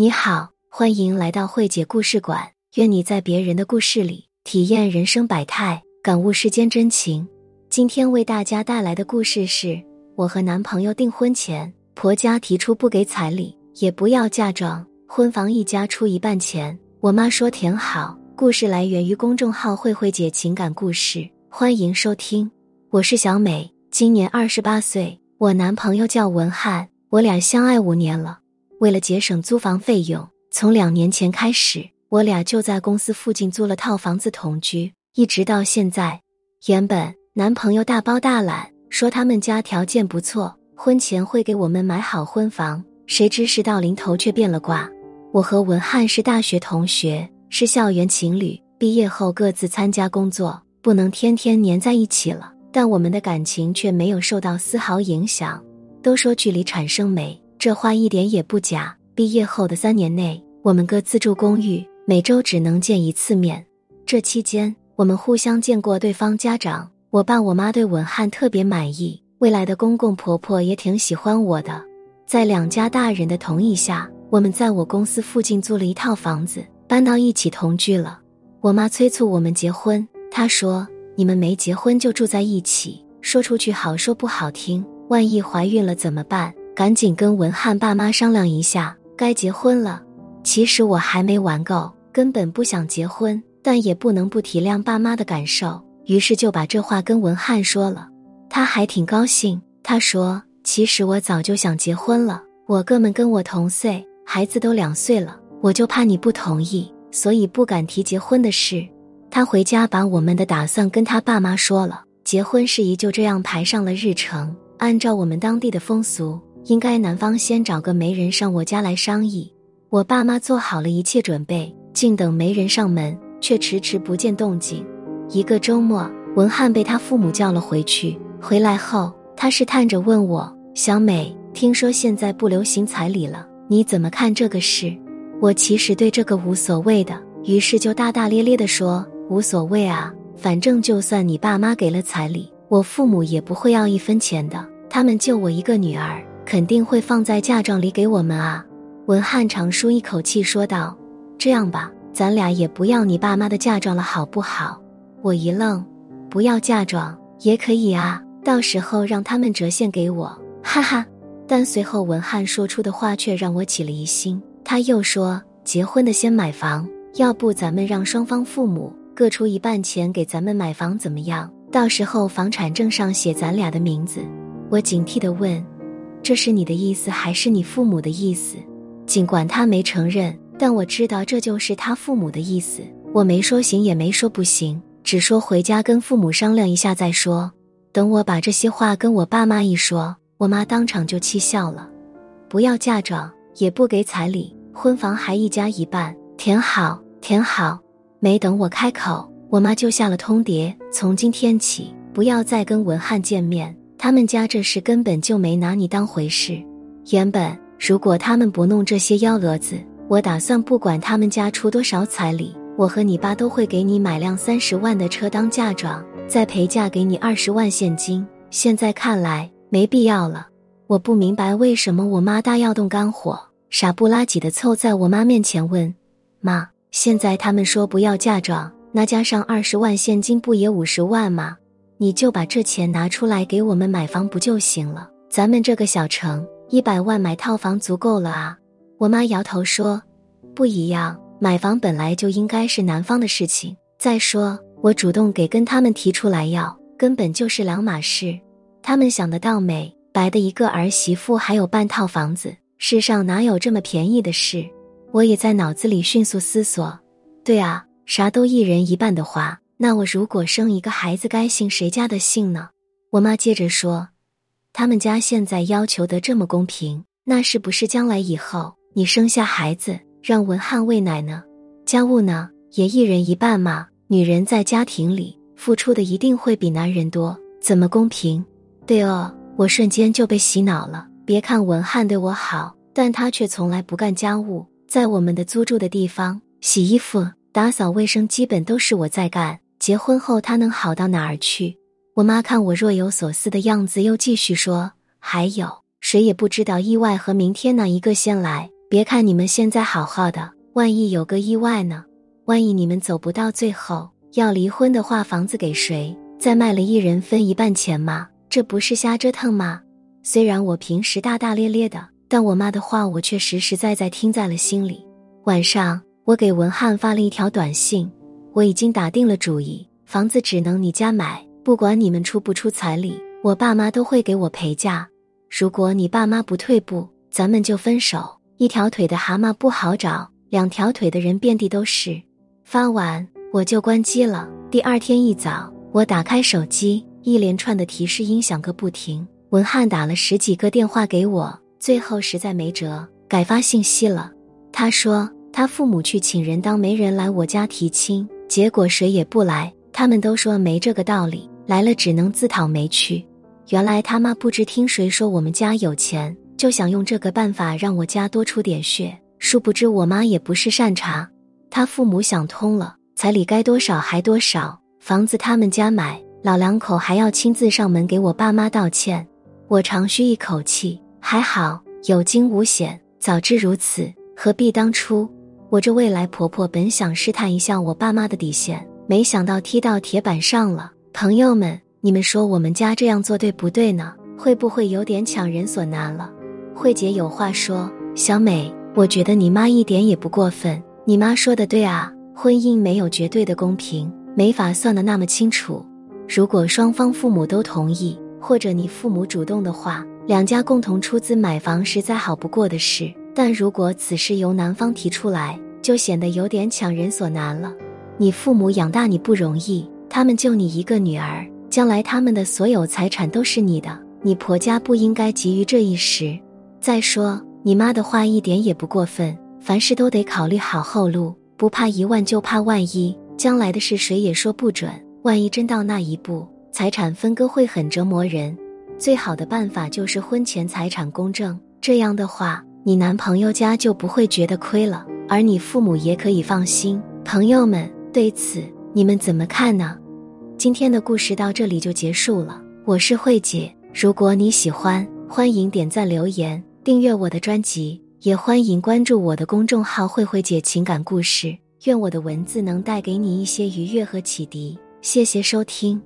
你好，欢迎来到慧姐故事馆。愿你在别人的故事里体验人生百态，感悟世间真情。今天为大家带来的故事是：我和男朋友订婚前，婆家提出不给彩礼，也不要嫁妆，婚房一家出一半钱。我妈说挺好。故事来源于公众号“慧慧姐情感故事”，欢迎收听。我是小美，今年二十八岁，我男朋友叫文翰，我俩相爱五年了。为了节省租房费用，从两年前开始，我俩就在公司附近租了套房子同居，一直到现在。原本男朋友大包大揽说他们家条件不错，婚前会给我们买好婚房，谁知事到临头却变了卦。我和文翰是大学同学，是校园情侣，毕业后各自参加工作，不能天天黏在一起了，但我们的感情却没有受到丝毫影响。都说距离产生美。这话一点也不假。毕业后的三年内，我们各自住公寓，每周只能见一次面。这期间，我们互相见过对方家长。我爸我妈对文翰特别满意，未来的公公婆婆也挺喜欢我的。在两家大人的同意下，我们在我公司附近租了一套房子，搬到一起同居了。我妈催促我们结婚，她说：“你们没结婚就住在一起，说出去好说不好听，万一怀孕了怎么办？”赶紧跟文翰爸妈商量一下，该结婚了。其实我还没玩够，根本不想结婚，但也不能不体谅爸妈的感受，于是就把这话跟文翰说了。他还挺高兴，他说：“其实我早就想结婚了，我哥们跟我同岁，孩子都两岁了，我就怕你不同意，所以不敢提结婚的事。”他回家把我们的打算跟他爸妈说了，结婚事宜就这样排上了日程。按照我们当地的风俗。应该男方先找个媒人上我家来商议，我爸妈做好了一切准备，静等媒人上门，却迟迟不见动静。一个周末，文翰被他父母叫了回去。回来后，他试探着问我：“小美，听说现在不流行彩礼了，你怎么看这个事？”我其实对这个无所谓的，于是就大大咧咧地说：“无所谓啊，反正就算你爸妈给了彩礼，我父母也不会要一分钱的，他们就我一个女儿。”肯定会放在嫁妆里给我们啊！文翰长舒一口气说道：“这样吧，咱俩也不要你爸妈的嫁妆了，好不好？”我一愣：“不要嫁妆也可以啊，到时候让他们折现给我。”哈哈！但随后文翰说出的话却让我起了疑心。他又说：“结婚的先买房，要不咱们让双方父母各出一半钱给咱们买房，怎么样？到时候房产证上写咱俩的名字。”我警惕地问。这是你的意思还是你父母的意思？尽管他没承认，但我知道这就是他父母的意思。我没说行，也没说不行，只说回家跟父母商量一下再说。等我把这些话跟我爸妈一说，我妈当场就气笑了。不要嫁妆，也不给彩礼，婚房还一家一半，填好，填好。没等我开口，我妈就下了通牒：从今天起，不要再跟文翰见面。他们家这事根本就没拿你当回事。原本如果他们不弄这些幺蛾子，我打算不管他们家出多少彩礼，我和你爸都会给你买辆三十万的车当嫁妆，再陪嫁给你二十万现金。现在看来没必要了。我不明白为什么我妈大要动肝火，傻不拉几的凑在我妈面前问：“妈，现在他们说不要嫁妆，那加上二十万现金，不也五十万吗？”你就把这钱拿出来给我们买房不就行了？咱们这个小城，一百万买套房足够了啊！我妈摇头说：“不一样，买房本来就应该是男方的事情。再说，我主动给跟他们提出来要，根本就是两码事。他们想得到美白的一个儿媳妇，还有半套房子，世上哪有这么便宜的事？”我也在脑子里迅速思索：对啊，啥都一人一半的花。那我如果生一个孩子，该姓谁家的姓呢？我妈接着说：“他们家现在要求的这么公平，那是不是将来以后你生下孩子，让文翰喂奶呢？家务呢，也一人一半嘛？女人在家庭里付出的一定会比男人多，怎么公平？对哦，我瞬间就被洗脑了。别看文翰对我好，但他却从来不干家务，在我们的租住的地方，洗衣服、打扫卫生基本都是我在干。”结婚后他能好到哪儿去？我妈看我若有所思的样子，又继续说：“还有谁也不知道意外和明天哪一个先来。别看你们现在好好的，万一有个意外呢？万一你们走不到最后，要离婚的话，房子给谁？再卖了，一人分一半钱吗？这不是瞎折腾吗？虽然我平时大大咧咧的，但我妈的话我却实实在在听在了心里。晚上，我给文翰发了一条短信：我已经打定了主意，房子只能你家买，不管你们出不出彩礼，我爸妈都会给我陪嫁。如果你爸妈不退步，咱们就分手。一条腿的蛤蟆不好找，两条腿的人遍地都是。发完我就关机了。第二天一早。我打开手机，一连串的提示音响个不停。文翰打了十几个电话给我，最后实在没辙，改发信息了。他说他父母去请人当媒人来我家提亲，结果谁也不来，他们都说没这个道理，来了只能自讨没趣。原来他妈不知听谁说我们家有钱，就想用这个办法让我家多出点血。殊不知我妈也不是善茬，他父母想通了，彩礼该多少还多少。房子他们家买，老两口还要亲自上门给我爸妈道歉。我长吁一口气，还好有惊无险。早知如此，何必当初？我这未来婆婆本想试探一下我爸妈的底线，没想到踢到铁板上了。朋友们，你们说我们家这样做对不对呢？会不会有点强人所难了？慧姐有话说：“小美，我觉得你妈一点也不过分。你妈说的对啊，婚姻没有绝对的公平。”没法算得那么清楚。如果双方父母都同意，或者你父母主动的话，两家共同出资买房是再好不过的事。但如果此事由男方提出来，就显得有点强人所难了。你父母养大你不容易，他们就你一个女儿，将来他们的所有财产都是你的，你婆家不应该急于这一时。再说，你妈的话一点也不过分，凡事都得考虑好后路，不怕一万就怕万一。将来的事谁也说不准，万一真到那一步，财产分割会很折磨人。最好的办法就是婚前财产公证，这样的话，你男朋友家就不会觉得亏了，而你父母也可以放心。朋友们，对此你们怎么看呢？今天的故事到这里就结束了，我是慧姐。如果你喜欢，欢迎点赞、留言、订阅我的专辑，也欢迎关注我的公众号“慧慧姐情感故事”。愿我的文字能带给你一些愉悦和启迪。谢谢收听。